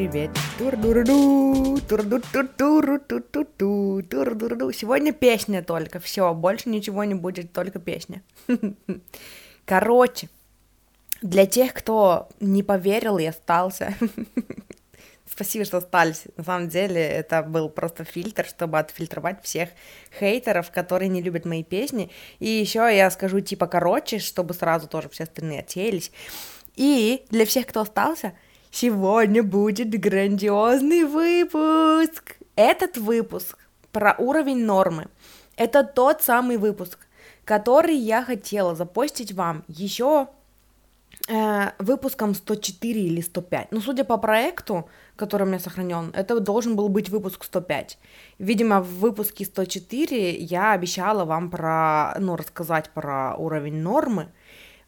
Привет. Тур-дур-ду, тур-ду-тур-тур-ту-ту-ту, тур-дур-ду. Сегодня песня только, все, больше ничего не будет, только песня. Короче, для тех, кто не поверил и остался, спасибо, что остались. На самом деле, это был просто фильтр, чтобы отфильтровать всех хейтеров, которые не любят мои песни. И еще я скажу типа короче, чтобы сразу тоже все остальные отсеялись. И для всех, кто остался, сегодня будет грандиозный выпуск. Этот выпуск про уровень нормы. Это тот самый выпуск, который я хотела запостить вам еще э, выпуском 104 или 105. Ну, судя по проекту, который у меня сохранен, это должен был быть выпуск 105. Видимо, в выпуске 104 я обещала вам про, ну, рассказать про уровень нормы,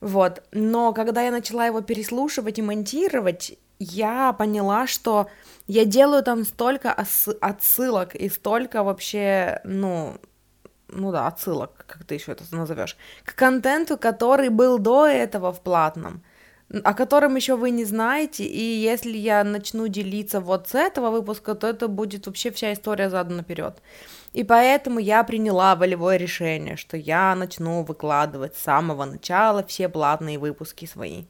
вот. Но когда я начала его переслушивать и монтировать, я поняла, что я делаю там столько отсылок и столько вообще, ну, ну да, отсылок, как ты еще это назовешь, к контенту, который был до этого в платном о котором еще вы не знаете, и если я начну делиться вот с этого выпуска, то это будет вообще вся история задом наперед. И поэтому я приняла волевое решение, что я начну выкладывать с самого начала все платные выпуски свои.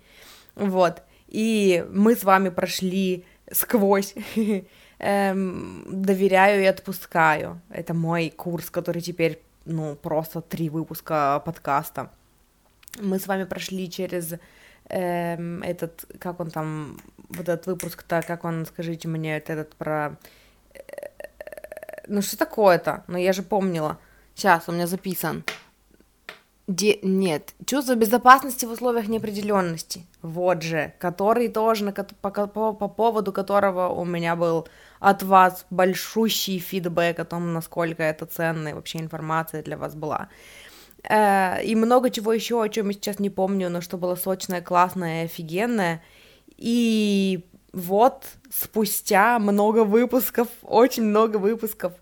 Вот. И мы с вами прошли сквозь эм, доверяю и отпускаю. Это мой курс, который теперь, ну, просто три выпуска подкаста. Мы с вами прошли через эм, этот, как он там, вот этот выпуск-то, как он, скажите мне, это этот про... Э, ну что такое-то? Ну я же помнила. Сейчас, у меня записан. Де... Нет, чувство безопасности в условиях неопределенности. Вот же, который тоже, на... по, по, по поводу которого у меня был от вас большущий фидбэк о том, насколько это ценная вообще информация для вас была. Э, и много чего еще, о чем я сейчас не помню, но что было сочное, классное, офигенное. И вот спустя много выпусков, очень много выпусков,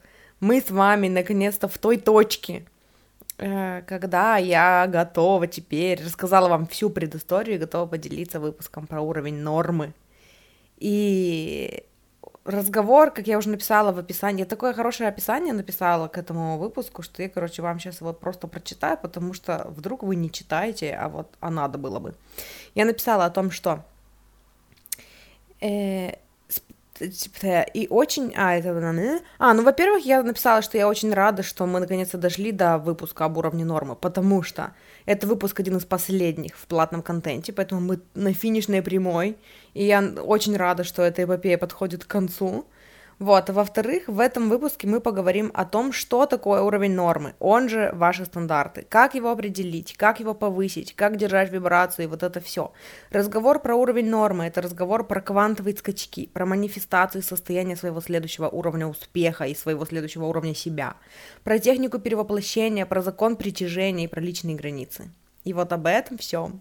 мы с вами наконец-то в той точке, когда я готова теперь, рассказала вам всю предысторию и готова поделиться выпуском про уровень нормы. И разговор, как я уже написала в описании, такое хорошее описание написала к этому выпуску, что я, короче, вам сейчас его просто прочитаю, потому что вдруг вы не читаете, а вот, а надо было бы. Я написала о том, что э, Типа, и очень... А, это... А, ну, во-первых, я написала, что я очень рада, что мы наконец-то дошли до выпуска об уровне нормы, потому что это выпуск один из последних в платном контенте, поэтому мы на финишной прямой, и я очень рада, что эта эпопея подходит к концу. Вот, во-вторых, в этом выпуске мы поговорим о том, что такое уровень нормы, он же ваши стандарты, как его определить, как его повысить, как держать вибрацию и вот это все. Разговор про уровень нормы – это разговор про квантовые скачки, про манифестацию состояния своего следующего уровня успеха и своего следующего уровня себя, про технику перевоплощения, про закон притяжения и про личные границы. И вот об этом все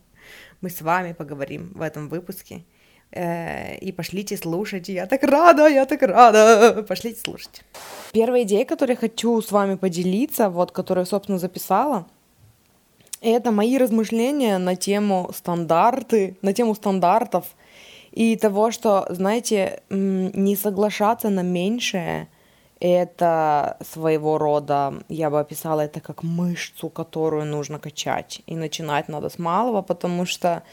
мы с вами поговорим в этом выпуске – и пошлите слушать. Я так рада, я так рада. Пошлите слушать. Первая идея, которую я хочу с вами поделиться, вот, которую я, собственно, записала, это мои размышления на тему стандарты, на тему стандартов и того, что, знаете, не соглашаться на меньшее, это своего рода, я бы описала это как мышцу, которую нужно качать. И начинать надо с малого, потому что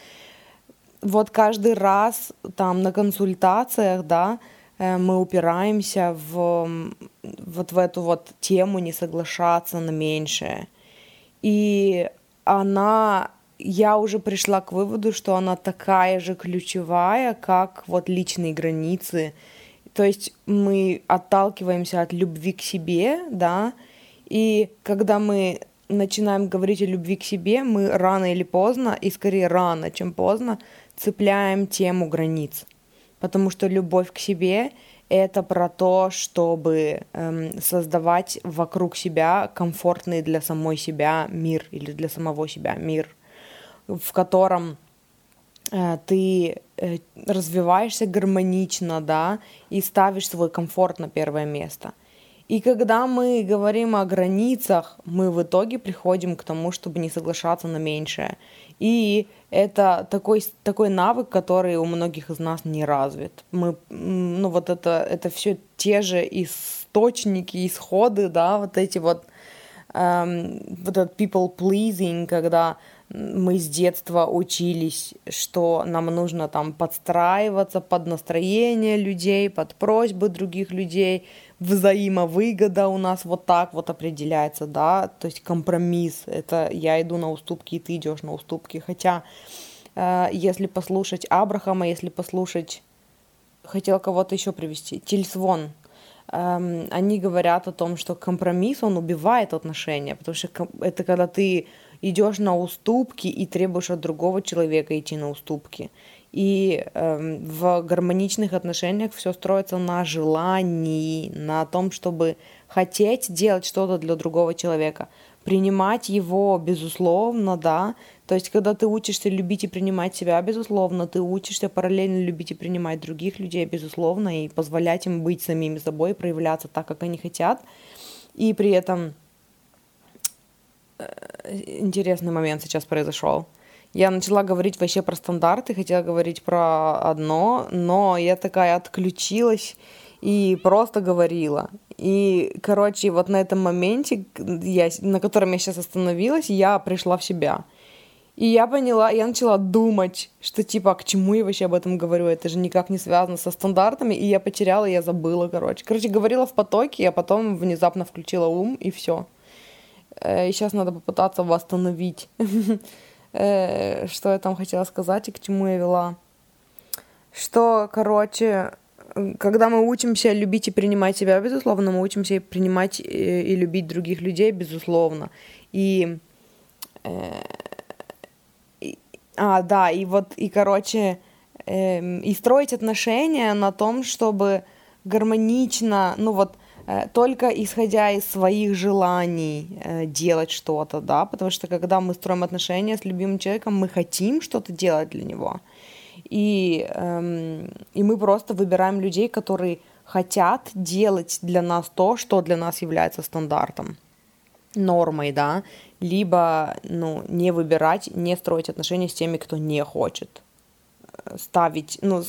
вот каждый раз там на консультациях, да, э, мы упираемся в вот в эту вот тему не соглашаться на меньшее. И она, я уже пришла к выводу, что она такая же ключевая, как вот личные границы. То есть мы отталкиваемся от любви к себе, да, и когда мы начинаем говорить о любви к себе, мы рано или поздно, и скорее рано, чем поздно, цепляем тему границ. Потому что любовь к себе это про то, чтобы эм, создавать вокруг себя комфортный для самой себя мир или для самого себя мир, в котором э, ты э, развиваешься гармонично, да, и ставишь свой комфорт на первое место. И когда мы говорим о границах, мы в итоге приходим к тому, чтобы не соглашаться на меньшее. И это такой, такой навык, который у многих из нас не развит. Мы, ну вот это, это все те же источники, исходы, да, вот эти вот, эм, вот этот people pleasing, когда мы с детства учились, что нам нужно там подстраиваться под настроение людей, под просьбы других людей, взаимовыгода у нас вот так вот определяется, да, то есть компромисс, это я иду на уступки, и ты идешь на уступки, хотя э, если послушать Абрахама, если послушать, хотел кого-то еще привести, Тильсвон, эм, они говорят о том, что компромисс, он убивает отношения, потому что это когда ты идешь на уступки и требуешь от другого человека идти на уступки. И э, в гармоничных отношениях все строится на желании, на том, чтобы хотеть делать что-то для другого человека, принимать его, безусловно, да. То есть, когда ты учишься любить и принимать себя, безусловно, ты учишься параллельно любить и принимать других людей, безусловно, и позволять им быть самими собой, проявляться так, как они хотят. И при этом интересный момент сейчас произошел я начала говорить вообще про стандарты, хотела говорить про одно, но я такая отключилась и просто говорила. И, короче, вот на этом моменте, я, на котором я сейчас остановилась, я пришла в себя. И я поняла, я начала думать, что типа, а к чему я вообще об этом говорю, это же никак не связано со стандартами, и я потеряла, я забыла, короче. Короче, говорила в потоке, а потом внезапно включила ум, и все. Э, и сейчас надо попытаться восстановить э, что я там хотела сказать и к чему я вела. Что, короче, когда мы учимся любить и принимать себя, безусловно, мы учимся и принимать и, э, и любить других людей, безусловно. И, и а, да, и вот, и, короче, э, и строить отношения на том, чтобы гармонично, ну вот, только исходя из своих желаний э, делать что-то, да, потому что когда мы строим отношения с любимым человеком, мы хотим что-то делать для него, и, эм, и мы просто выбираем людей, которые хотят делать для нас то, что для нас является стандартом, нормой, да, либо, ну, не выбирать, не строить отношения с теми, кто не хочет ставить, ну,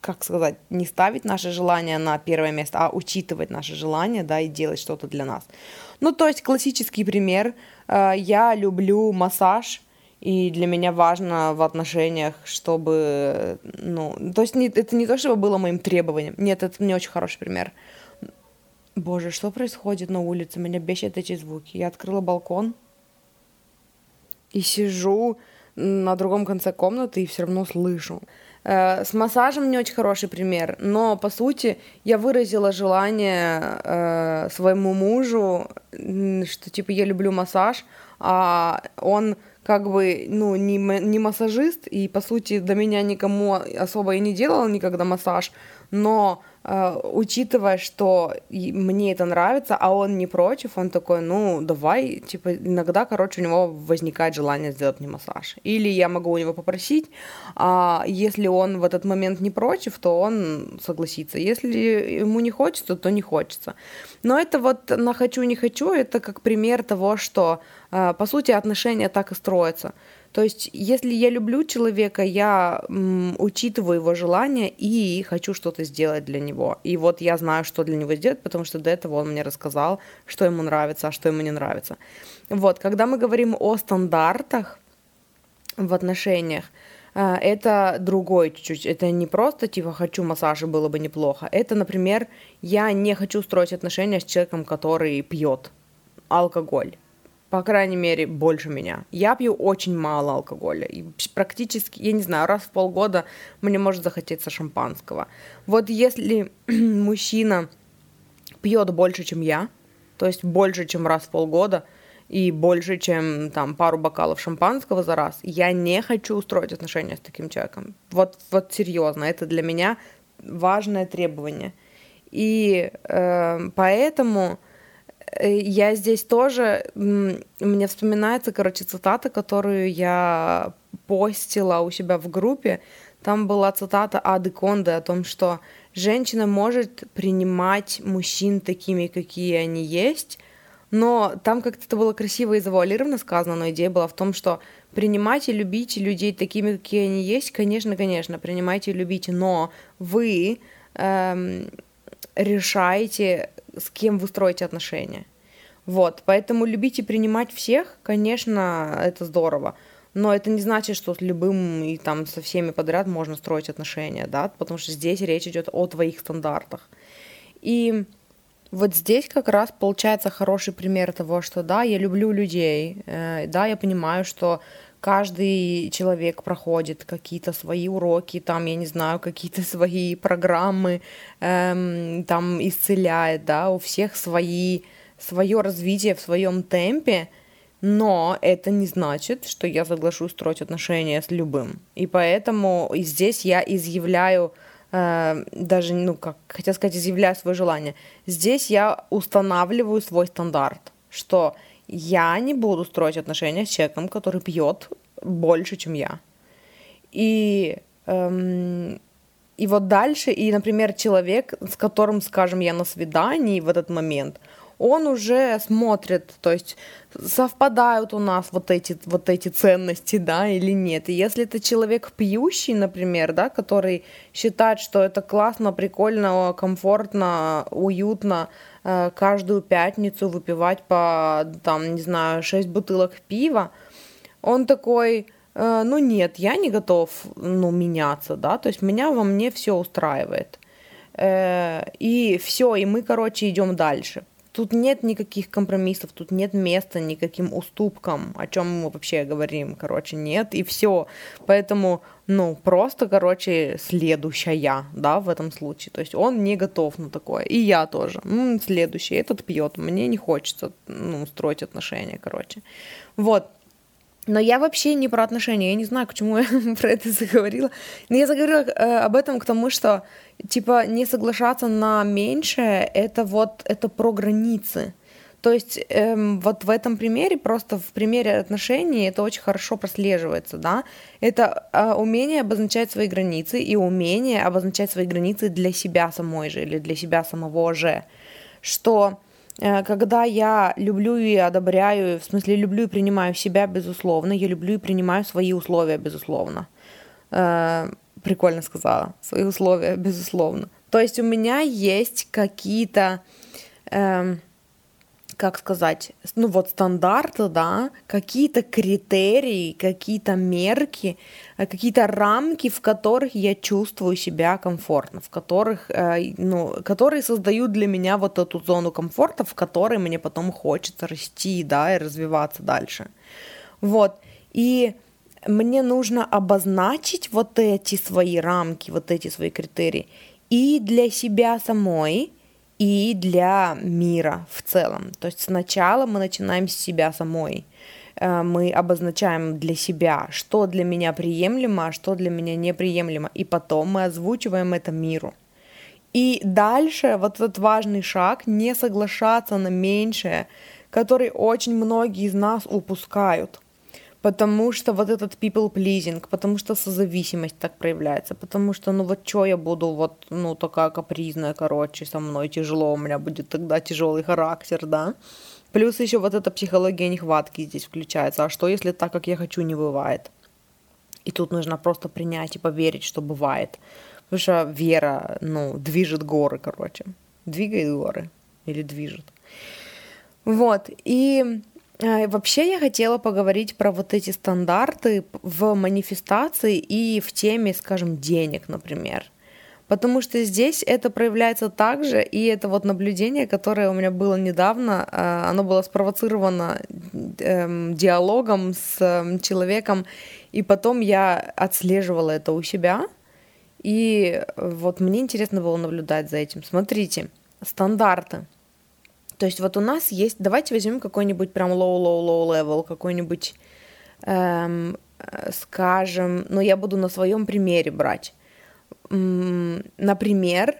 как сказать, не ставить наши желания на первое место, а учитывать наши желания, да, и делать что-то для нас. Ну, то есть классический пример. Э, я люблю массаж, и для меня важно в отношениях, чтобы, ну, то есть не, это не то, чтобы было моим требованием. Нет, это не очень хороший пример. Боже, что происходит на улице? Меня бесит эти звуки. Я открыла балкон и сижу, на другом конце комнаты и все равно слышу. Э, с массажем не очень хороший пример, но по сути я выразила желание э, своему мужу, что типа я люблю массаж, а он как бы, ну, не, не массажист, и, по сути, до меня никому особо и не делал никогда массаж, но э, учитывая, что мне это нравится, а он не против, он такой, ну, давай, типа, иногда, короче, у него возникает желание сделать мне массаж. Или я могу у него попросить, а если он в этот момент не против, то он согласится. Если ему не хочется, то не хочется. Но это вот на хочу, не хочу, это как пример того, что, э, по сути, отношения так и строятся. То есть, если я люблю человека, я м, учитываю его желания и хочу что-то сделать для него. И вот я знаю, что для него сделать, потому что до этого он мне рассказал, что ему нравится, а что ему не нравится. Вот, когда мы говорим о стандартах в отношениях, э, это другой чуть-чуть. Это не просто типа хочу массаж и было бы неплохо. Это, например, я не хочу строить отношения с человеком, который пьет алкоголь по крайней мере, больше меня. Я пью очень мало алкоголя. И практически, я не знаю, раз в полгода мне может захотеться шампанского. Вот если мужчина пьет больше, чем я, то есть больше, чем раз в полгода, и больше, чем там пару бокалов шампанского за раз, я не хочу устроить отношения с таким человеком. Вот, вот серьезно, это для меня важное требование. И э, поэтому я здесь тоже, мне вспоминается, короче, цитата, которую я постила у себя в группе. Там была цитата Ады Конды о том, что женщина может принимать мужчин такими, какие они есть, но там как-то это было красиво и завуалированно сказано, но идея была в том, что принимайте и любите людей такими, какие они есть, конечно, конечно, принимайте и любите, но вы эм, решаете, с кем вы строите отношения. Вот, поэтому любить и принимать всех, конечно, это здорово, но это не значит, что с любым и там со всеми подряд можно строить отношения, да, потому что здесь речь идет о твоих стандартах. И вот здесь как раз получается хороший пример того, что да, я люблю людей, э, да, я понимаю, что каждый человек проходит какие-то свои уроки, там, я не знаю, какие-то свои программы, эм, там исцеляет, да, у всех свои, свое развитие в своем темпе, но это не значит, что я соглашусь строить отношения с любым. И поэтому здесь я изъявляю э, даже, ну, как хотел сказать, изъявляю свое желание. Здесь я устанавливаю свой стандарт, что я не буду строить отношения с человеком, который пьет больше, чем я. И, эм, и вот дальше, и, например, человек, с которым, скажем, я на свидании в этот момент, он уже смотрит, то есть совпадают у нас вот эти, вот эти ценности, да, или нет. И если это человек пьющий, например, да, который считает, что это классно, прикольно, комфортно, уютно каждую пятницу выпивать по, там, не знаю, 6 бутылок пива, он такой, э, ну нет, я не готов, ну, меняться, да, то есть меня во мне все устраивает. Э, и все, и мы, короче, идем дальше. Тут нет никаких компромиссов, тут нет места никаким уступкам, о чем мы вообще говорим, короче, нет, и все. Поэтому, ну, просто, короче, следующая, да, в этом случае. То есть он не готов на такое. И я тоже. М-м, следующий, этот пьет, мне не хочется, ну, строить отношения, короче. Вот. Но я вообще не про отношения, я не знаю, к чему я про это заговорила. Но я заговорила э, об этом к тому, что, типа, не соглашаться на меньшее, это вот, это про границы. То есть эм, вот в этом примере, просто в примере отношений это очень хорошо прослеживается, да. Это э, умение обозначать свои границы и умение обозначать свои границы для себя самой же или для себя самого же. Что когда я люблю и одобряю, в смысле люблю и принимаю себя, безусловно, я люблю и принимаю свои условия, безусловно. Э, прикольно сказала, свои условия, безусловно. То есть у меня есть какие-то эм, как сказать, ну вот стандарты, да, какие-то критерии, какие-то мерки, э, какие-то рамки, в которых я чувствую себя комфортно, в которых, э, ну, которые создают для меня вот эту зону комфорта, в которой мне потом хочется расти, да, и развиваться дальше. Вот, и мне нужно обозначить вот эти свои рамки, вот эти свои критерии и для себя самой, и для мира в целом. То есть сначала мы начинаем с себя самой. Э, мы обозначаем для себя, что для меня приемлемо, а что для меня неприемлемо. И потом мы озвучиваем это миру. И дальше вот этот важный шаг не соглашаться на меньшее, который очень многие из нас упускают потому что вот этот people pleasing, потому что созависимость так проявляется, потому что, ну вот что я буду вот, ну такая капризная, короче, со мной тяжело, у меня будет тогда тяжелый характер, да. Плюс еще вот эта психология нехватки здесь включается. А что, если так, как я хочу, не бывает? И тут нужно просто принять и поверить, что бывает. Потому что вера, ну, движет горы, короче. Двигает горы. Или движет. Вот. И вообще я хотела поговорить про вот эти стандарты в манифестации и в теме, скажем, денег, например. Потому что здесь это проявляется также, и это вот наблюдение, которое у меня было недавно, а, оно было спровоцировано эм, диалогом с эм, человеком, и потом я отслеживала это у себя, и вот мне интересно было наблюдать за этим. Смотрите, стандарты – то есть вот у нас есть, давайте возьмем какой-нибудь прям low-low-low level, какой-нибудь, эм, э, скажем, ну я буду на своем примере брать. Например,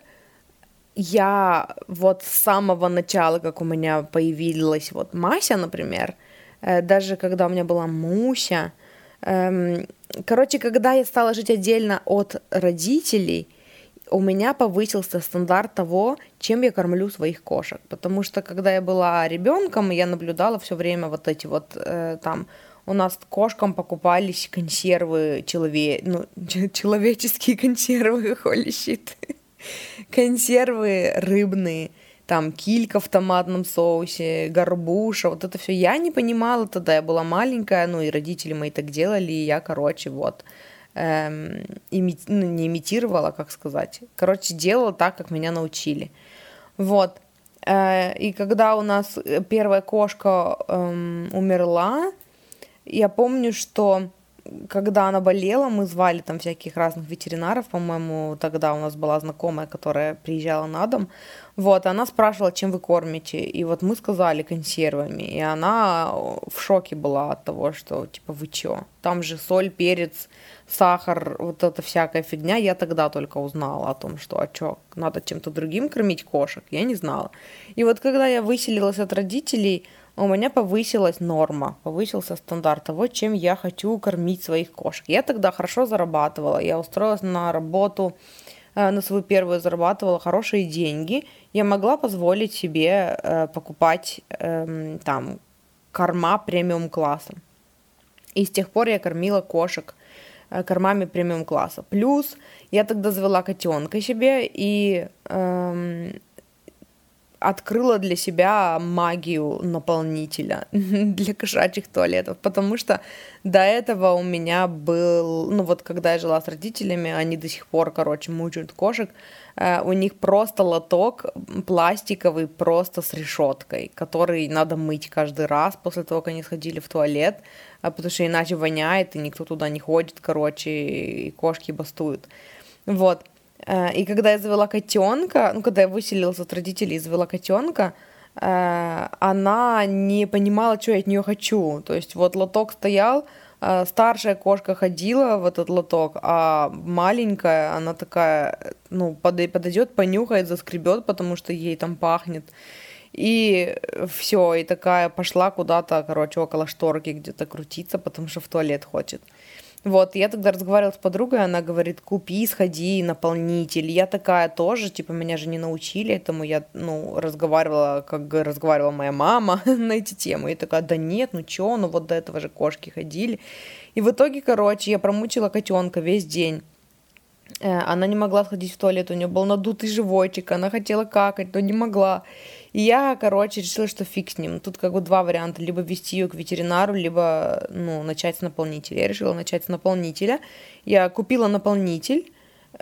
я вот с самого начала, как у меня появилась вот Мася, например, э, даже когда у меня была Муся, эм, короче, когда я стала жить отдельно от родителей, у меня повысился стандарт того, чем я кормлю своих кошек. Потому что когда я была ребенком, я наблюдала все время вот эти вот э, там у нас кошкам покупались консервы челове... ну, человеческие консервы, holy shit. консервы рыбные, там килька в томатном соусе, горбуша, вот это все я не понимала тогда, я была маленькая, ну и родители мои так делали, и я, короче, вот, эм, ими... ну, не имитировала, как сказать, короче, делала так, как меня научили, вот, э, и когда у нас первая кошка эм, умерла, я помню, что когда она болела, мы звали там всяких разных ветеринаров, по-моему, тогда у нас была знакомая, которая приезжала на дом, вот, она спрашивала, чем вы кормите, и вот мы сказали консервами, и она в шоке была от того, что, типа, вы чё, там же соль, перец, сахар, вот эта всякая фигня, я тогда только узнала о том, что, а чё, надо чем-то другим кормить кошек, я не знала. И вот когда я выселилась от родителей, у меня повысилась норма, повысился стандарт того, чем я хочу кормить своих кошек. Я тогда хорошо зарабатывала, я устроилась на работу, э, на свою первую зарабатывала хорошие деньги, я могла позволить себе э, покупать э, там корма премиум класса. И с тех пор я кормила кошек э, кормами премиум класса. Плюс я тогда завела котенка себе, и эм, открыла для себя магию наполнителя для кошачьих туалетов, потому что до этого у меня был, ну вот когда я жила с родителями, они до сих пор, короче, мучают кошек, э, у них просто лоток пластиковый, просто с решеткой, который надо мыть каждый раз после того, как они сходили в туалет, а потому что иначе воняет, и никто туда не ходит, короче, и кошки бастуют. Вот. Э, и когда я завела котенка, ну, когда я выселилась от родителей и завела котенка, э, она не понимала, что я от нее хочу. То есть вот лоток стоял, э, старшая кошка ходила в этот лоток, а маленькая, она такая, ну, подойдет, понюхает, заскребет, потому что ей там пахнет. И все, и такая пошла куда-то, короче, около шторки где-то крутиться, потому что в туалет хочет. Вот, я тогда разговаривала с подругой, она говорит, купи, сходи, наполнитель. Я такая тоже, типа, меня же не научили этому, я, ну, разговаривала, как разговаривала моя мама на эти темы. И такая, да нет, ну чё, ну вот до этого же кошки ходили. И в итоге, короче, я промучила котенка весь день. Э, она не могла сходить в туалет, у нее был надутый животик, она хотела какать, но не могла. И я, короче, решила, что фиг с ним. Тут как бы два варианта. Либо вести ее к ветеринару, либо, ну, начать с наполнителя. Я решила начать с наполнителя. Я купила наполнитель,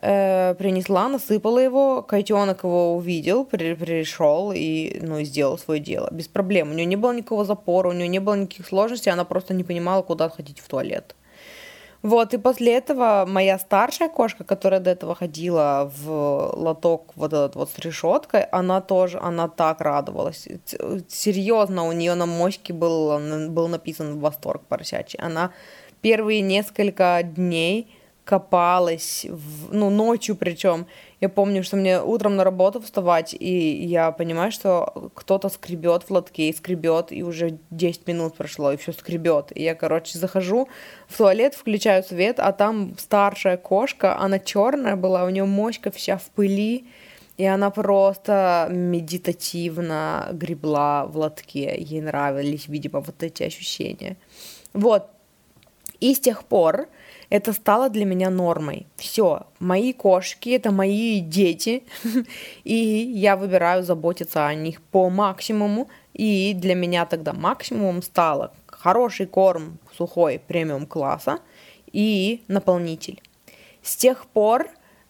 э, принесла, насыпала его, котенок его увидел, при, пришел и, ну, сделал свое дело. Без проблем. У нее не было никакого запора, у нее не было никаких сложностей, она просто не понимала, куда ходить в туалет. Вот, и после этого моя старшая кошка, которая до этого ходила в лоток вот этот вот с решеткой, она тоже, она так радовалась. Серьезно, у нее на моське был, был написан восторг поросячий. Она первые несколько дней копалась, в, ну, ночью причем. Я помню, что мне утром на работу вставать, и я понимаю, что кто-то скребет в лотке, и скребет, и уже 10 минут прошло, и все скребет. И я, короче, захожу в туалет, включаю свет, а там старшая кошка, она черная была, у нее мочка вся в пыли, и она просто медитативно гребла в лотке. Ей нравились, видимо, вот эти ощущения. Вот. И с тех пор это стало для меня нормой. Все, мои кошки это мои дети, и я выбираю заботиться о них по максимуму. И для меня тогда максимумом стало хороший корм сухой премиум класса и наполнитель. С тех пор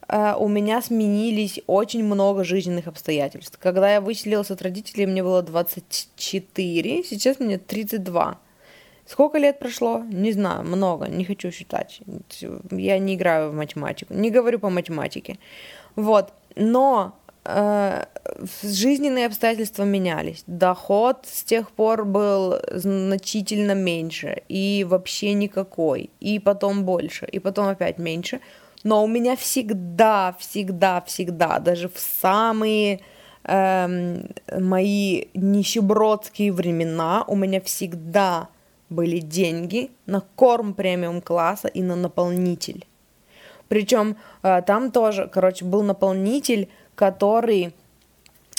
э, у меня сменились очень много жизненных обстоятельств. Когда я выселилась от родителей, мне было 24, сейчас мне 32. Сколько лет прошло? Не знаю, много, не хочу считать. Я не играю в математику, не говорю по математике. Вот, но э, жизненные обстоятельства менялись. Доход с тех пор был значительно меньше, и вообще никакой, и потом больше, и потом опять меньше. Но у меня всегда, всегда, всегда, даже в самые эм, мои нищебродские времена у меня всегда были деньги на корм премиум класса и на наполнитель. Причем э, там тоже, короче, был наполнитель, который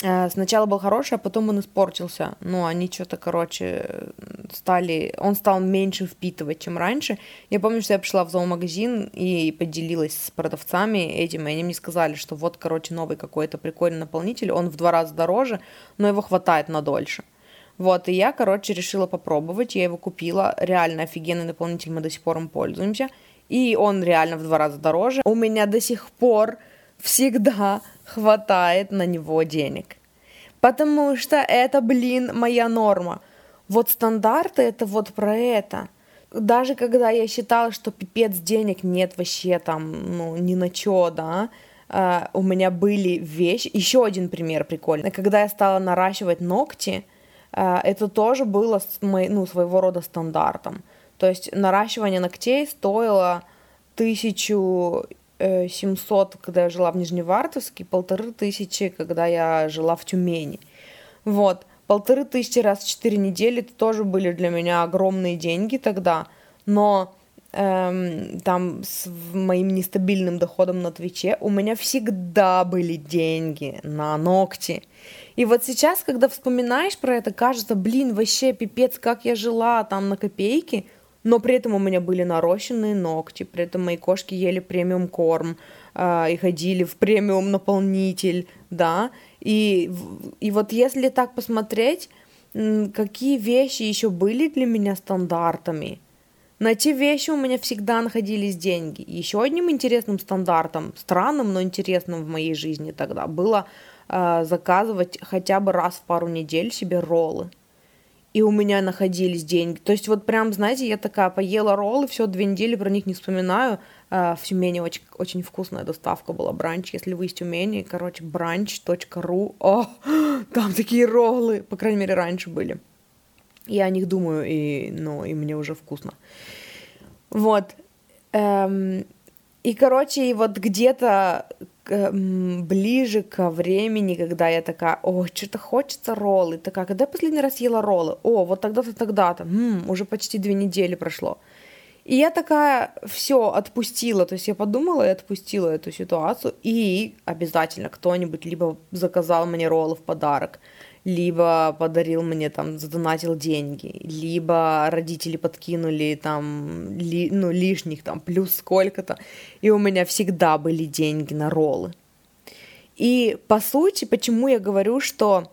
э, сначала был хороший, а потом он испортился. Ну, они что-то, короче, стали... Он стал меньше впитывать, чем раньше. Я помню, что я пришла в зоомагазин и поделилась с продавцами этим, и они мне сказали, что вот, короче, новый какой-то прикольный наполнитель, он в два раза дороже, но его хватает на дольше. Вот, и я, короче, решила попробовать, я его купила, реально офигенный наполнитель, мы до сих пор им пользуемся, и он реально в два раза дороже. У меня до сих пор всегда хватает на него денег. Потому что это, блин, моя норма. Вот стандарты это вот про это. Даже когда я считала, что пипец денег нет вообще там, ну, ни на чё, да, Uh, у меня были вещи. Еще один пример прикольный. Когда я стала наращивать ногти, это тоже было ну, своего рода стандартом. То есть наращивание ногтей стоило 1700, когда я жила в Нижневартовске, полторы тысячи, когда я жила в Тюмени. Вот, полторы тысячи раз в четыре недели это тоже были для меня огромные деньги тогда, но эм, там с моим нестабильным доходом на Твиче у меня всегда были деньги на ногти. И вот сейчас, когда вспоминаешь про это, кажется, блин, вообще пипец, как я жила там на копейки, но при этом у меня были нарощенные ногти, при этом мои кошки ели премиум корм э, и ходили в премиум наполнитель, да, и, и вот если так посмотреть, какие вещи еще были для меня стандартами, на те вещи у меня всегда находились деньги. Еще одним интересным стандартом, странным, но интересным в моей жизни тогда, было э, заказывать хотя бы раз в пару недель себе роллы и у меня находились деньги. То есть вот прям, знаете, я такая поела роллы, все, две недели про них не вспоминаю. А, в Тюмени очень, очень вкусная доставка была, бранч, если вы из Тюмени, короче, branch.ru, о, там такие роллы, по крайней мере, раньше были. Я о них думаю, и, ну, и мне уже вкусно. Вот. Эм, и, короче, и вот где-то ближе ко времени, когда я такая, о, что-то хочется роллы, такая, когда я последний раз ела роллы? О, вот тогда-то, тогда-то, м-м, уже почти две недели прошло. И я такая все отпустила, то есть я подумала и отпустила эту ситуацию, и обязательно кто-нибудь либо заказал мне роллы в подарок, либо подарил мне там, задонатил деньги, либо родители подкинули там, ли, ну, лишних там, плюс сколько-то, и у меня всегда были деньги на роллы. И по сути, почему я говорю, что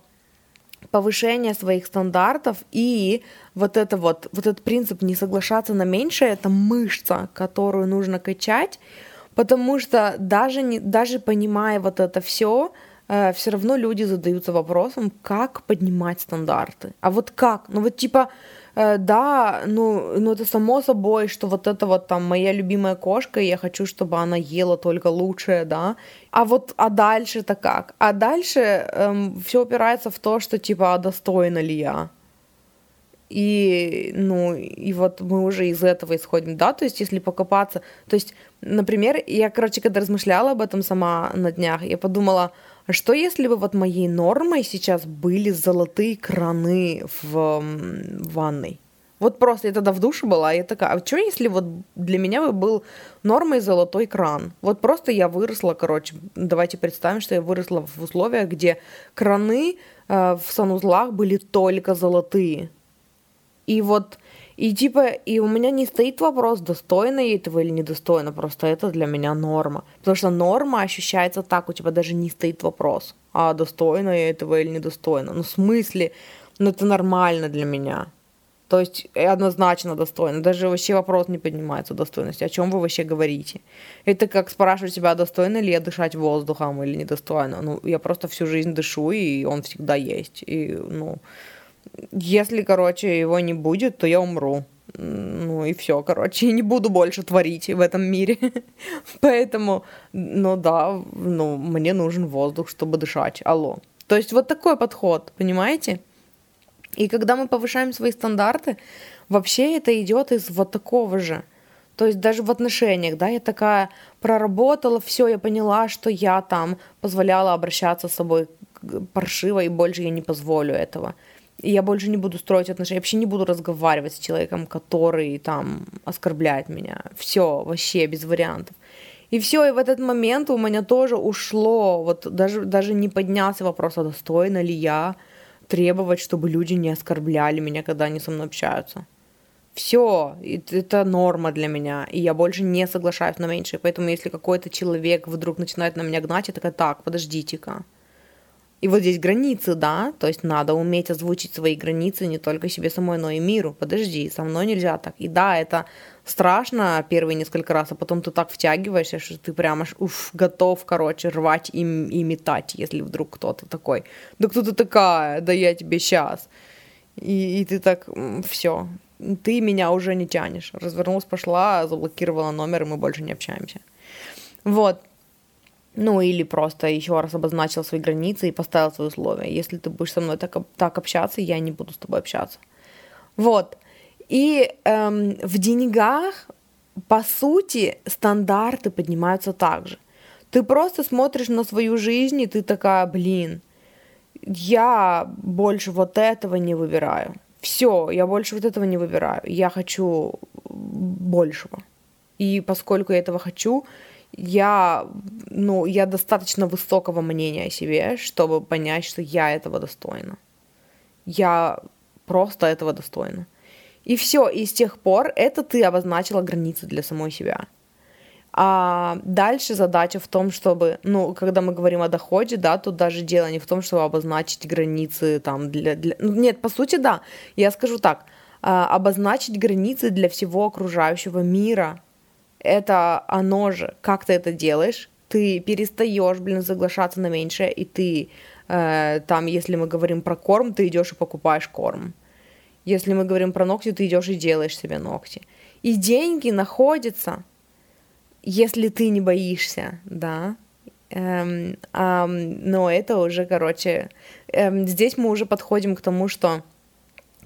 повышение своих стандартов и вот это вот, вот этот принцип не соглашаться на меньшее, это мышца, которую нужно качать, потому что даже, не, даже понимая вот это все, все равно люди задаются вопросом, как поднимать стандарты. А вот как? Ну вот типа, э, да, ну, ну это само собой, что вот это вот там моя любимая кошка, и я хочу, чтобы она ела только лучшее, да. А вот, а дальше-то как? А дальше эм, все упирается в то, что типа, а достойна ли я? И, ну, и вот мы уже из этого исходим, да, то есть если покопаться, то есть, например, я, короче, когда размышляла об этом сама на днях, я подумала, что если бы вот моей нормой сейчас были золотые краны в, в ванной? Вот просто я тогда в душе была, и я такая, а что если вот для меня бы был нормой золотой кран? Вот просто я выросла, короче, давайте представим, что я выросла в условиях, где краны э, в санузлах были только золотые. И вот и типа, и у меня не стоит вопрос, достойно ей этого или недостойно, просто это для меня норма. Потому что норма ощущается так, у тебя даже не стоит вопрос, а достойно ей этого или недостойно. Ну, в смысле, ну это нормально для меня. То есть однозначно достойно. Даже вообще вопрос не поднимается достойности. О чем вы вообще говорите? Это как спрашивать себя, достойно ли я дышать воздухом или недостойно. Ну, я просто всю жизнь дышу, и он всегда есть. И, ну, если, короче, его не будет, то я умру. Ну и все, короче, не буду больше творить в этом мире. Поэтому, ну да, ну, мне нужен воздух, чтобы дышать. Алло. То есть вот такой подход, понимаете? И когда мы повышаем свои стандарты, вообще это идет из вот такого же. То есть даже в отношениях, да, я такая проработала, все, я поняла, что я там позволяла обращаться с собой паршиво, и больше я не позволю этого. И я больше не буду строить отношения, я вообще не буду разговаривать с человеком, который там оскорбляет меня. Все, вообще без вариантов. И все, и в этот момент у меня тоже ушло, вот даже, даже не поднялся вопрос, а достойна ли я требовать, чтобы люди не оскорбляли меня, когда они со мной общаются. Все, это норма для меня, и я больше не соглашаюсь на меньшее. Поэтому если какой-то человек вдруг начинает на меня гнать, я такая, так, подождите-ка. И вот здесь границы, да, то есть надо уметь озвучить свои границы не только себе самой, но и миру. Подожди, со мной нельзя так. И да, это страшно первые несколько раз, а потом ты так втягиваешься, что ты прямо уф, готов, короче, рвать и, и метать, если вдруг кто-то такой, да кто ты такая, да я тебе сейчас. И, и ты так, все, ты меня уже не тянешь. Развернулась, пошла, заблокировала номер, и мы больше не общаемся. Вот. Ну, или просто еще раз обозначил свои границы и поставил свои условия. Если ты будешь со мной так, так общаться, я не буду с тобой общаться. Вот. И эм, в деньгах, по сути, стандарты поднимаются так же. Ты просто смотришь на свою жизнь, и ты такая, блин, я больше вот этого не выбираю все, я больше вот этого не выбираю, я хочу большего. И поскольку я этого хочу, я, ну, я достаточно высокого мнения о себе, чтобы понять, что я этого достойна. Я просто этого достойна. И все, и с тех пор это ты обозначила границы для самой себя. А дальше задача в том, чтобы, ну, когда мы говорим о доходе, да, тут даже дело не в том, чтобы обозначить границы там для... для... Ну, нет, по сути, да, я скажу так, а, обозначить границы для всего окружающего мира, это оно же, как ты это делаешь, ты перестаешь, блин, соглашаться на меньшее, и ты э, там, если мы говорим про корм, ты идешь и покупаешь корм. Если мы говорим про ногти, ты идешь и делаешь себе ногти. И деньги находятся если ты не боишься, да. Эм, эм, но это уже, короче, эм, здесь мы уже подходим к тому, что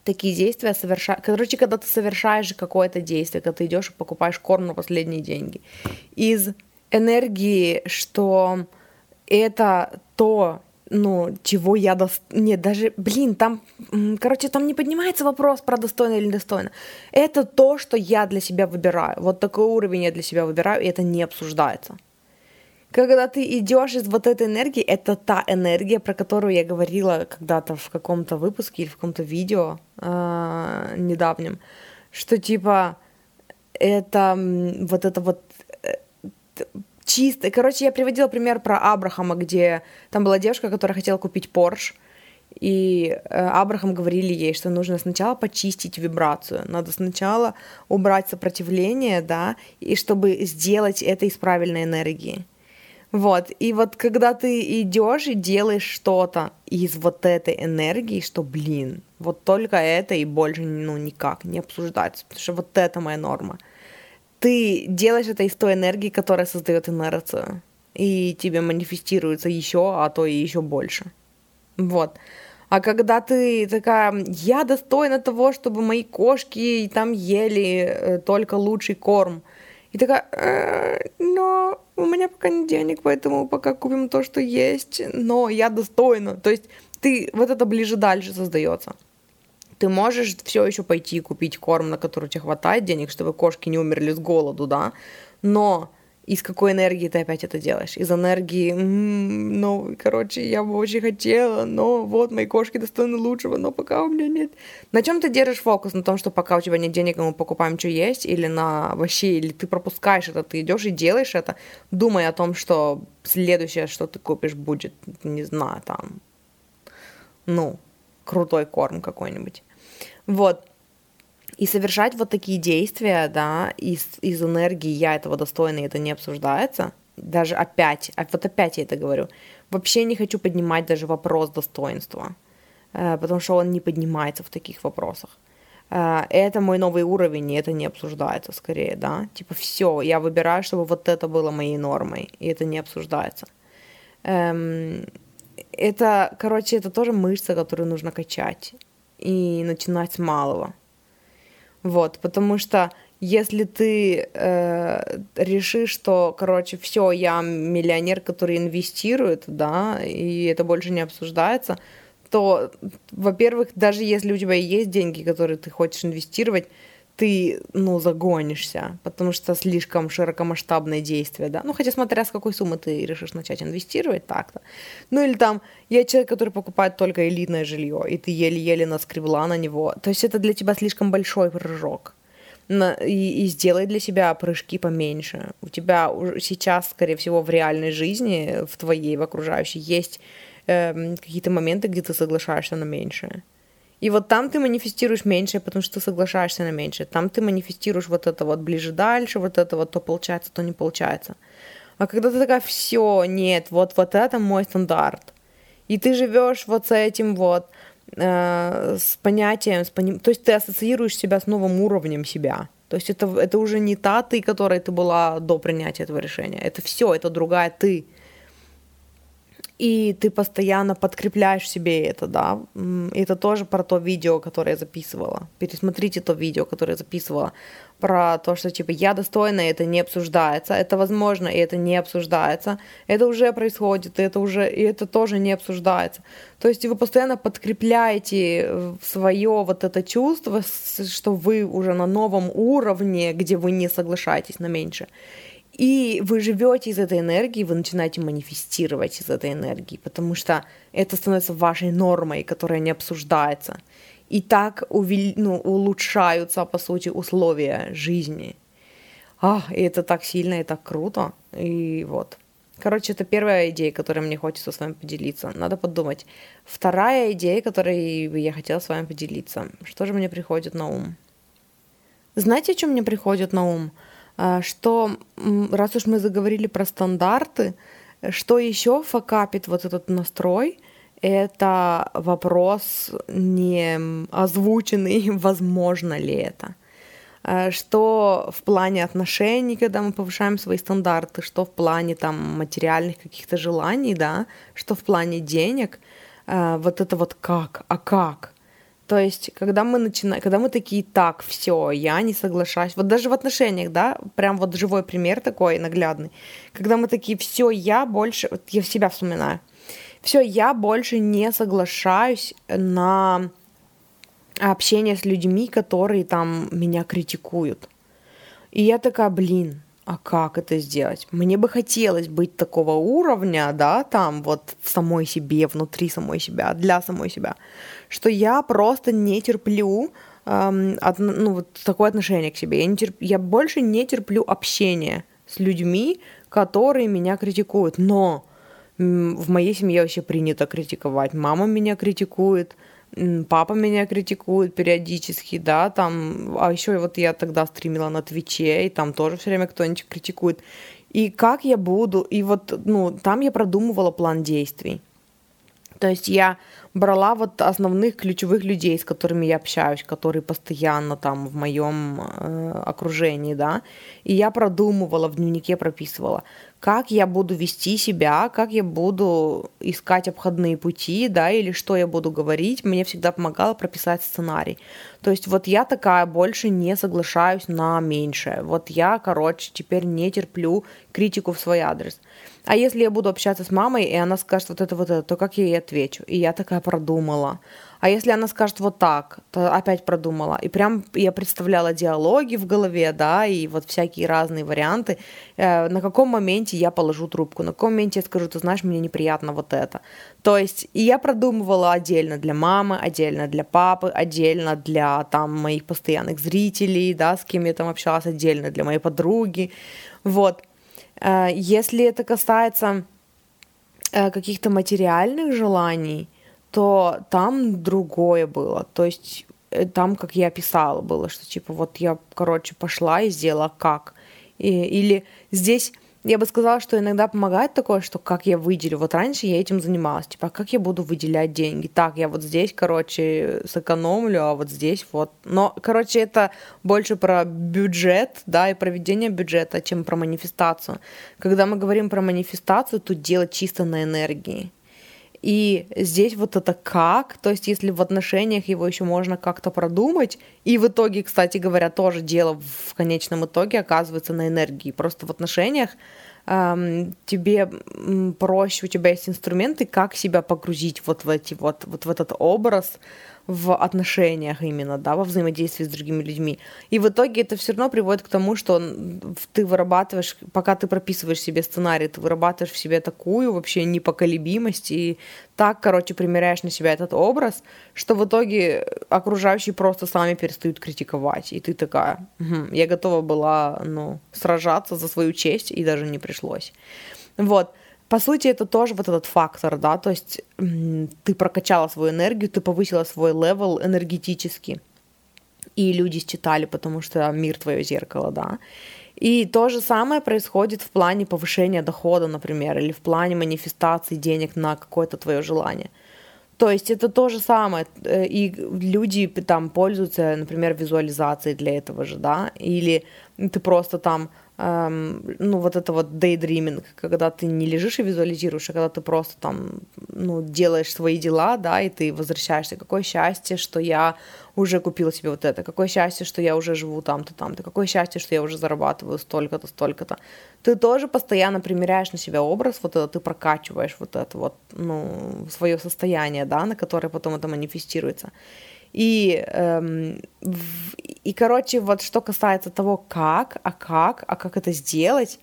такие действия совершают... Короче, когда ты совершаешь какое-то действие, когда ты идешь и покупаешь корм на последние деньги, из энергии, что это то, ну, чего я дост... Нет, даже, блин, там, короче, там не поднимается вопрос про достойно или недостойно. Это то, что я для себя выбираю. Вот такой уровень я для себя выбираю, и это не обсуждается. Когда ты идешь из вот этой энергии, это та энергия, про которую я говорила когда-то в каком-то выпуске или в каком-то видео э, недавнем, что типа это вот это вот э, чисто. Короче, я приводила пример про Абрахама, где там была девушка, которая хотела купить Порш, и э, Абрахам говорили ей, что нужно сначала почистить вибрацию, надо сначала убрать сопротивление, да, и чтобы сделать это из правильной энергии. Вот, и вот когда ты идешь и делаешь что-то из вот этой энергии, что, блин, вот только это и больше, ну, никак не обсуждается, потому что вот это моя норма ты делаешь это из той энергии, которая создает инерцию. И тебе манифестируется еще, а то и еще больше. Вот. А когда ты такая, я достойна того, чтобы мои кошки там ели э, только лучший корм. И такая, э, но у меня пока нет денег, поэтому пока купим то, что есть, но я достойна. То есть ты вот это ближе дальше создается. Ты можешь все еще пойти купить корм, на который тебе хватает денег, чтобы кошки не умерли с голоду, да, но из какой энергии ты опять это делаешь? Из энергии, ну, короче, я бы очень хотела, но вот мои кошки достойны лучшего, но пока у меня нет. На чем ты держишь фокус? На том, что пока у тебя нет денег, мы покупаем, что есть, или на вообще, или ты пропускаешь это, ты идешь и делаешь это, думая о том, что следующее, что ты купишь, будет, не знаю, там, ну, крутой корм какой-нибудь. Вот. И совершать вот такие действия, да, из, из энергии я этого достойна, и это не обсуждается, даже опять, а вот опять я это говорю, вообще не хочу поднимать даже вопрос достоинства, э, потому что он не поднимается в таких вопросах. Э, это мой новый уровень, и это не обсуждается скорее, да. Типа все, я выбираю, чтобы вот это было моей нормой, и это не обсуждается. Эм, это, короче, это тоже мышца, которую нужно качать и начинать с малого. Вот, потому что если ты э, решишь, что, короче, все, я миллионер, который инвестирует, да, и это больше не обсуждается, то, во-первых, даже если у тебя есть деньги, которые ты хочешь инвестировать, ты, ну, загонишься, потому что слишком широкомасштабное действие, да. Ну, хотя смотря с какой суммы ты решишь начать инвестировать так-то. Ну, или там, я человек, который покупает только элитное жилье, и ты еле-еле наскребла на него. То есть это для тебя слишком большой прыжок. На, и, и сделай для себя прыжки поменьше. У тебя уже сейчас, скорее всего, в реальной жизни, в твоей, в окружающей, есть э, какие-то моменты, где ты соглашаешься на меньшее. И вот там ты манифестируешь меньше, потому что ты соглашаешься на меньше. Там ты манифестируешь вот это вот ближе дальше, вот это вот то получается, то не получается. А когда ты такая, все, нет, вот, вот это мой стандарт. И ты живешь вот с этим вот, э, с понятием, с поним... то есть ты ассоциируешь себя с новым уровнем себя. То есть это, это уже не та ты, которой ты была до принятия этого решения. Это все, это другая ты и ты постоянно подкрепляешь себе это, да. И это тоже про то видео, которое я записывала. Пересмотрите то видео, которое я записывала, про то, что типа я достойна, это не обсуждается, это возможно, и это не обсуждается, это уже происходит, и это уже, и это тоже не обсуждается. То есть вы постоянно подкрепляете э, свое вот это чувство, что вы уже на новом уровне, где вы не соглашаетесь на меньше. И вы живете из этой энергии, вы начинаете манифестировать из этой энергии, потому что это становится вашей нормой, которая не обсуждается. И так увел... ну, улучшаются, по сути, условия жизни. А, и это так сильно и так круто. И вот. Короче, это первая идея, которой мне хочется с вами поделиться. Надо подумать. Вторая идея, которой я хотела с вами поделиться. Что же мне приходит на ум? Знаете, о чем мне приходит на ум? А, что раз уж мы заговорили про стандарты, что еще факапит вот этот настрой, это вопрос не озвученный, возможно ли это. А, что в плане отношений, когда мы повышаем свои стандарты, что в плане там материальных каких-то желаний, да, что в плане денег, а, вот это вот как, а как, то есть, когда мы начинаем, когда мы такие, так, все, я не соглашаюсь, вот даже в отношениях, да, прям вот живой пример такой наглядный, когда мы такие, все, я больше, вот я себя вспоминаю, все, я больше не соглашаюсь на общение с людьми, которые там меня критикуют. И я такая, блин, а как это сделать? Мне бы хотелось быть такого уровня, да, там вот самой себе, внутри самой себя, для самой себя, что я просто не терплю эм, от, ну, вот такое отношение к себе. Я, не терп, я больше не терплю общение с людьми, которые меня критикуют. Но в моей семье вообще принято критиковать. Мама меня критикует, папа меня критикует периодически, да, там, а еще вот я тогда стримила на Твиче, и там тоже все время кто-нибудь критикует. И как я буду, и вот, ну, там я продумывала план действий. То есть я брала вот основных ключевых людей, с которыми я общаюсь, которые постоянно там в моем э, окружении, да, и я продумывала, в дневнике прописывала, как я буду вести себя, как я буду искать обходные пути, да, или что я буду говорить, мне всегда помогало прописать сценарий. То есть вот я такая больше не соглашаюсь на меньшее. Вот я, короче, теперь не терплю критику в свой адрес. А если я буду общаться с мамой, и она скажет вот это, вот это, то как я ей отвечу? И я такая продумала. А если она скажет вот так, то опять продумала. И прям я представляла диалоги в голове, да, и вот всякие разные варианты. Э, на каком моменте я положу трубку, на каком моменте я скажу, ты знаешь, мне неприятно вот это. То есть, и я продумывала отдельно для мамы, отдельно для папы, отдельно для там моих постоянных зрителей, да, с кем я там общалась, отдельно для моей подруги. Вот. Э, если это касается э, каких-то материальных желаний, то там другое было. То есть э, там, как я писала, было, что типа вот я, короче, пошла и сделала как. И, или здесь я бы сказала, что иногда помогает такое, что как я выделю. Вот раньше я этим занималась. Типа, как я буду выделять деньги? Так, я вот здесь, короче, сэкономлю, а вот здесь вот. Но, короче, это больше про бюджет, да, и проведение бюджета, чем про манифестацию. Когда мы говорим про манифестацию, тут дело чисто на энергии. И здесь вот это как, то есть если в отношениях его еще можно как-то продумать, и в итоге, кстати говоря, тоже дело в конечном итоге оказывается на энергии. Просто в отношениях эм, тебе проще, у тебя есть инструменты, как себя погрузить вот в эти вот, вот в этот образ, в отношениях именно, да, во взаимодействии с другими людьми. И в итоге это все равно приводит к тому, что ты вырабатываешь, пока ты прописываешь себе сценарий, ты вырабатываешь в себе такую вообще непоколебимость и так, короче, примеряешь на себя этот образ, что в итоге окружающие просто сами перестают критиковать. И ты такая, угу, я готова была, ну, сражаться за свою честь, и даже не пришлось. Вот по сути, это тоже вот этот фактор, да, то есть ты прокачала свою энергию, ты повысила свой level энергетически, и люди считали, потому что мир твое зеркало, да. И то же самое происходит в плане повышения дохода, например, или в плане манифестации денег на какое-то твое желание. То есть это то же самое, э, и люди там пользуются, например, визуализацией для этого же, да, или ты просто там эм, ну, вот это вот daydreaming, когда ты не лежишь и визуализируешь, а когда ты просто там, ну, делаешь свои дела, да, и ты возвращаешься. Какое счастье, что я уже купила себе вот это, какое счастье, что я уже живу там-то, там-то, какое счастье, что я уже зарабатываю столько-то, столько-то. Ты тоже постоянно примеряешь на себя образ, вот это ты прокачиваешь вот это вот, ну, свое состояние, да, на которое потом это манифестируется. И, эм, в, и, короче, вот что касается того, как, а как, а как это сделать,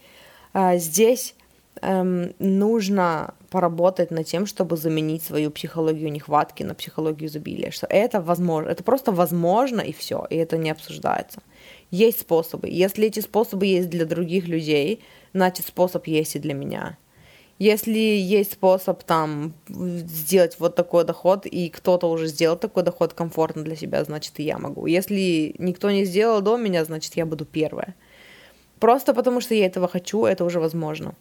э, здесь эм, нужно поработать над тем, чтобы заменить свою психологию нехватки на психологию изобилия, что это возможно, это просто возможно и все, и это не обсуждается. Есть способы. Если эти способы есть для других людей, значит способ есть и для меня. Если есть способ там сделать вот такой доход, и кто-то уже сделал такой доход комфортно для себя, значит и я могу. Если никто не сделал до меня, значит я буду первая. Просто потому что я этого хочу, это уже возможно.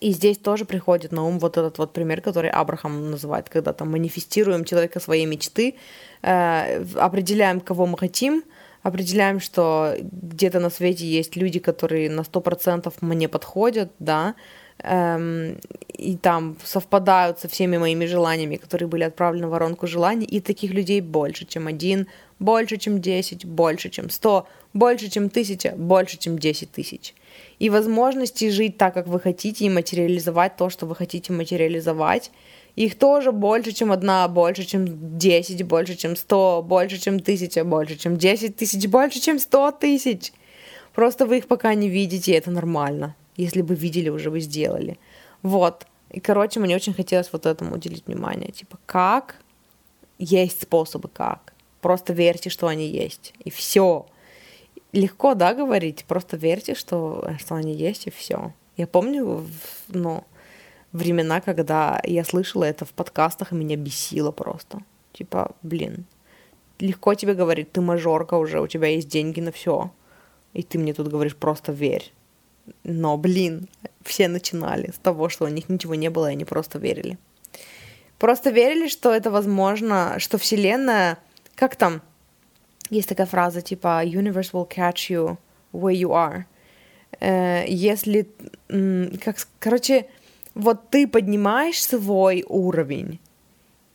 И здесь тоже приходит на ум вот этот вот пример, который Абрахам называет, когда там манифестируем человека своей мечты, э, определяем, кого мы хотим, определяем, что где-то на свете есть люди, которые на 100% мне подходят, да, эм, и там совпадают со всеми моими желаниями, которые были отправлены в воронку желаний, и таких людей больше, чем один, больше, чем десять, больше, чем сто, больше, чем тысяча, больше, чем десять тысяч. И возможности жить так, как вы хотите, и материализовать то, что вы хотите материализовать, их тоже больше, чем одна, больше, чем десять, больше, чем сто, больше, чем тысяча, больше, чем десять тысяч, больше, чем сто тысяч. Просто вы их пока не видите, и это нормально. Если бы видели, уже бы сделали. Вот. И, короче, мне очень хотелось вот этому уделить внимание. Типа, как? Есть способы как. Просто верьте, что они есть. И все. Легко, да, говорить? Просто верьте, что, что они есть, и все. Я помню, ну, времена, когда я слышала это в подкастах, и меня бесило просто. Типа, блин, легко тебе говорить, ты мажорка уже, у тебя есть деньги на все. И ты мне тут говоришь, просто верь. Но, блин, все начинали с того, что у них ничего не было, и они просто верили. Просто верили, что это возможно, что Вселенная... Как там? Есть такая фраза, типа «Universe will catch you where you are». Э, если... Как, короче, вот ты поднимаешь свой уровень,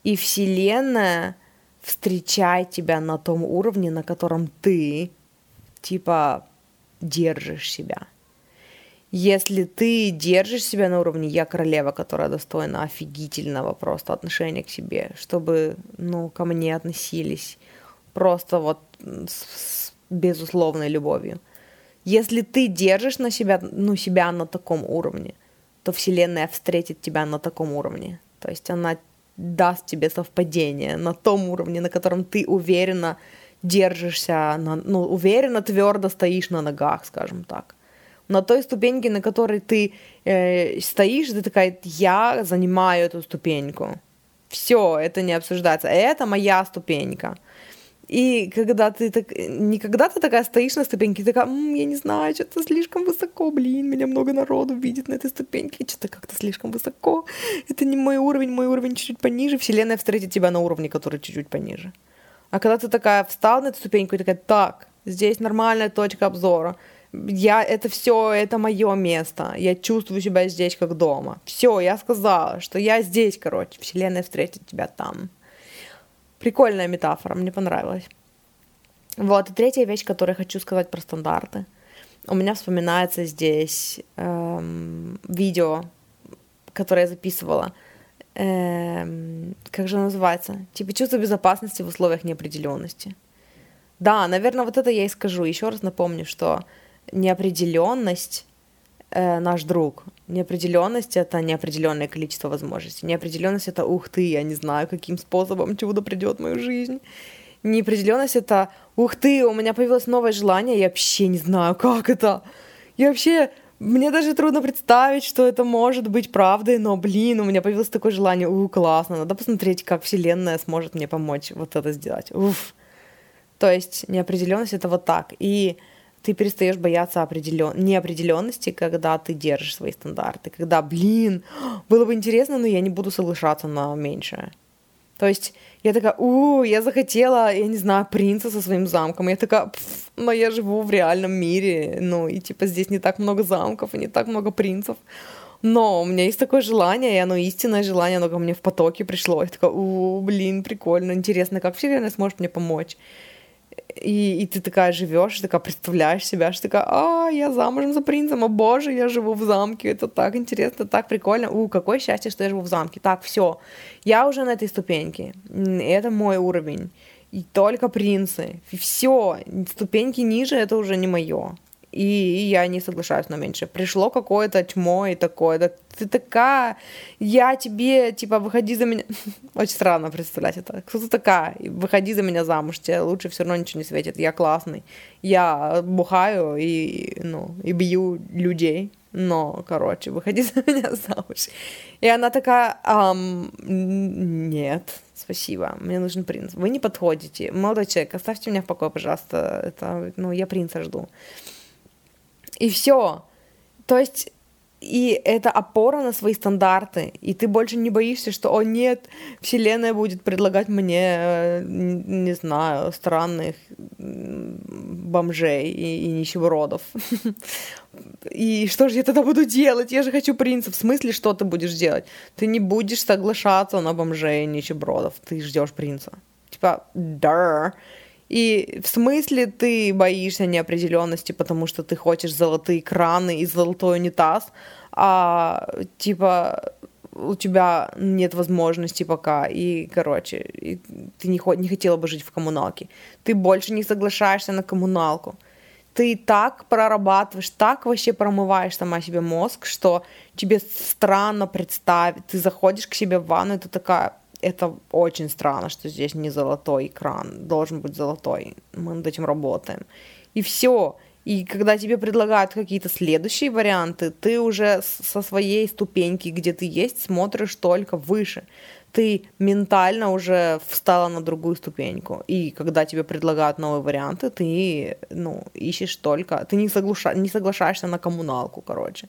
и Вселенная встречает тебя на том уровне, на котором ты, типа, держишь себя. Если ты держишь себя на уровне «я королева», которая достойна офигительного просто отношения к себе, чтобы, ну, ко мне относились просто вот с безусловной любовью. Если ты держишь на себя, ну, себя на таком уровне, то Вселенная встретит тебя на таком уровне. То есть она даст тебе совпадение на том уровне, на котором ты уверенно держишься, на, ну, уверенно, твердо стоишь на ногах, скажем так на той ступеньке, на которой ты э, стоишь, ты такая, я занимаю эту ступеньку. Все, это не обсуждается. Это моя ступенька. И когда ты так, не когда ты такая стоишь на ступеньке, такая, М, я не знаю, что-то слишком высоко, блин, меня много народу видит на этой ступеньке, что-то как-то слишком высоко, это не мой уровень, мой уровень чуть-чуть пониже, вселенная встретит тебя на уровне, который чуть-чуть пониже. А когда ты такая встал на эту ступеньку и такая, так, здесь нормальная точка обзора, Я, это все, это мое место. Я чувствую себя здесь как дома. Все, я сказала, что я здесь, короче. Вселенная встретит тебя там. Прикольная метафора, мне понравилась. Вот, и третья вещь, которую я хочу сказать про стандарты. У меня вспоминается здесь эм, видео, которое я записывала. Эм, как же называется? Типа чувство безопасности в условиях неопределенности. Да, наверное, вот это я и скажу. Еще раз напомню, что неопределенность э, наш друг. Неопределенность это неопределенное количество возможностей. Неопределенность это ух ты, я не знаю, каким способом чудо придет в мою жизнь. Неопределенность это ух ты, у меня появилось новое желание, я вообще не знаю, как это. Я вообще мне даже трудно представить, что это может быть правдой, но, блин, у меня появилось такое желание, у, классно, надо посмотреть, как Вселенная сможет мне помочь вот это сделать. Уф. То есть неопределенность это вот так. И ты перестаешь бояться определен... неопределенности, когда ты держишь свои стандарты, когда, блин, было бы интересно, но я не буду соглашаться на меньшее. То есть я такая, у, я захотела, я не знаю, принца со своим замком. Я такая, но я живу в реальном мире, ну, и типа здесь не так много замков и не так много принцев. Но у меня есть такое желание, и оно истинное желание, оно ко мне в потоке пришло. Я такая, у, блин, прикольно, интересно, как вселенная сможет мне помочь и, и ты такая живешь, такая представляешь себя, что такая, а, я замужем за принцем, о боже, я живу в замке, это так интересно, так прикольно, у, какое счастье, что я живу в замке. Так, все, я уже на этой ступеньке, это мой уровень, и только принцы, все, ступеньки ниже, это уже не мое и, я не соглашаюсь на меньше. Пришло какое-то тьмо и такое, да ты такая, я тебе, типа, выходи за меня. Очень странно представлять это. Кто ты такая? Выходи за меня замуж, тебе лучше все равно ничего не светит. Я классный. Я бухаю и, ну, и бью людей. Но, короче, выходи за меня замуж. И она такая, Ам, нет, спасибо, мне нужен принц. Вы не подходите. Молодой человек, оставьте меня в покое, пожалуйста. Это, ну, я принца жду. И все. То есть и это опора на свои стандарты, и ты больше не боишься, что, о нет, вселенная будет предлагать мне, э, не знаю, странных бомжей и, и нищебродов. И что же я тогда буду делать? Я же хочу принца. В смысле, что ты будешь делать? Ты не будешь соглашаться на бомжей и нищебродов. Ты ждешь принца. Типа, да. И в смысле ты боишься неопределенности, потому что ты хочешь золотые краны и золотой унитаз, а типа у тебя нет возможности пока, и, короче, и ты не, не хотела бы жить в коммуналке. Ты больше не соглашаешься на коммуналку. Ты так прорабатываешь, так вообще промываешь сама себе мозг, что тебе странно представить. Ты заходишь к себе в ванну, и ты такая, это очень странно, что здесь не золотой экран, должен быть золотой. Мы над этим работаем. И все. И когда тебе предлагают какие-то следующие варианты, ты уже со своей ступеньки, где ты есть, смотришь только выше. Ты ментально уже встала на другую ступеньку. И когда тебе предлагают новые варианты, ты ну, ищешь только... Ты не, соглаша... не соглашаешься на коммуналку, короче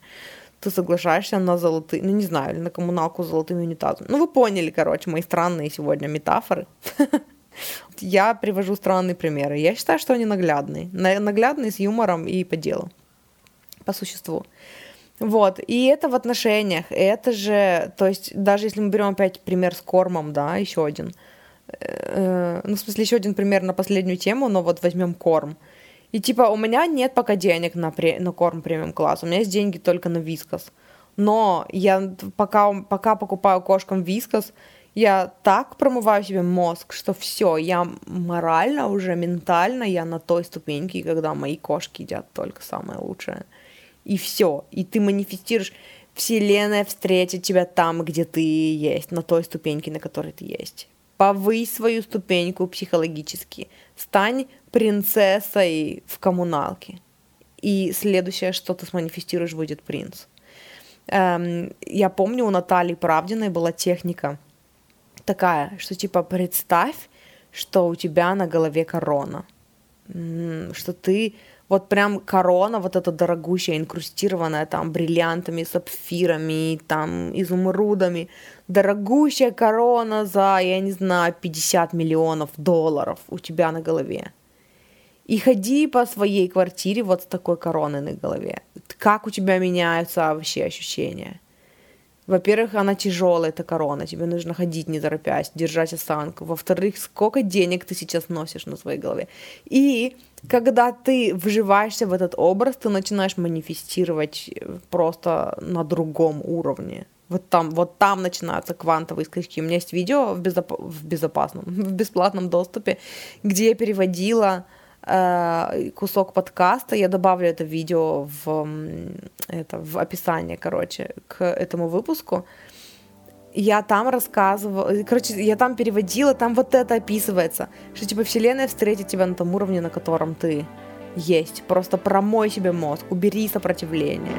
ты соглашаешься на золотые, ну не знаю, или на коммуналку с золотым унитазом. Ну вы поняли, короче, мои странные сегодня метафоры. Я привожу странные примеры. Я считаю, что они наглядные. Наглядные с юмором и по делу. По существу. Вот, и это в отношениях, это же, то есть, даже если мы берем опять пример с кормом, да, еще один, э, ну, в смысле, еще один пример на последнюю тему, но вот возьмем корм. И типа у меня нет пока денег на, пре- на корм премиум класс, у меня есть деньги только на вискас. Но я пока, пока покупаю кошкам вискас, я так промываю себе мозг, что все, я морально уже, ментально, я на той ступеньке, когда мои кошки едят только самое лучшее. И все. И ты манифестируешь, Вселенная встретит тебя там, где ты есть, на той ступеньке, на которой ты есть. Повысь свою ступеньку психологически. Стань принцессой в коммуналке. И следующее, что ты сманифестируешь, будет принц. Эм, я помню, у Натальи Правдиной была техника такая, что типа представь, что у тебя на голове корона, что ты вот прям корона, вот эта дорогущая, инкрустированная там бриллиантами, сапфирами, там изумрудами, дорогущая корона за, я не знаю, 50 миллионов долларов у тебя на голове. И ходи по своей квартире вот с такой короной на голове. Как у тебя меняются вообще ощущения? Во-первых, она тяжелая, эта корона, тебе нужно ходить не торопясь, держать осанку. Во-вторых, сколько денег ты сейчас носишь на своей голове. И когда ты вживаешься в этот образ, ты начинаешь манифестировать просто на другом уровне. Вот там, вот там начинаются квантовые скачки. У меня есть видео в, безоп... в безопасном, в бесплатном доступе, где я переводила э, кусок подкаста. Я добавлю это видео в, это, в описание, короче, к этому выпуску. Я там рассказывала, короче, я там переводила, там вот это описывается, что типа вселенная встретит тебя на том уровне, на котором ты есть. Просто промой себе мозг, убери сопротивление.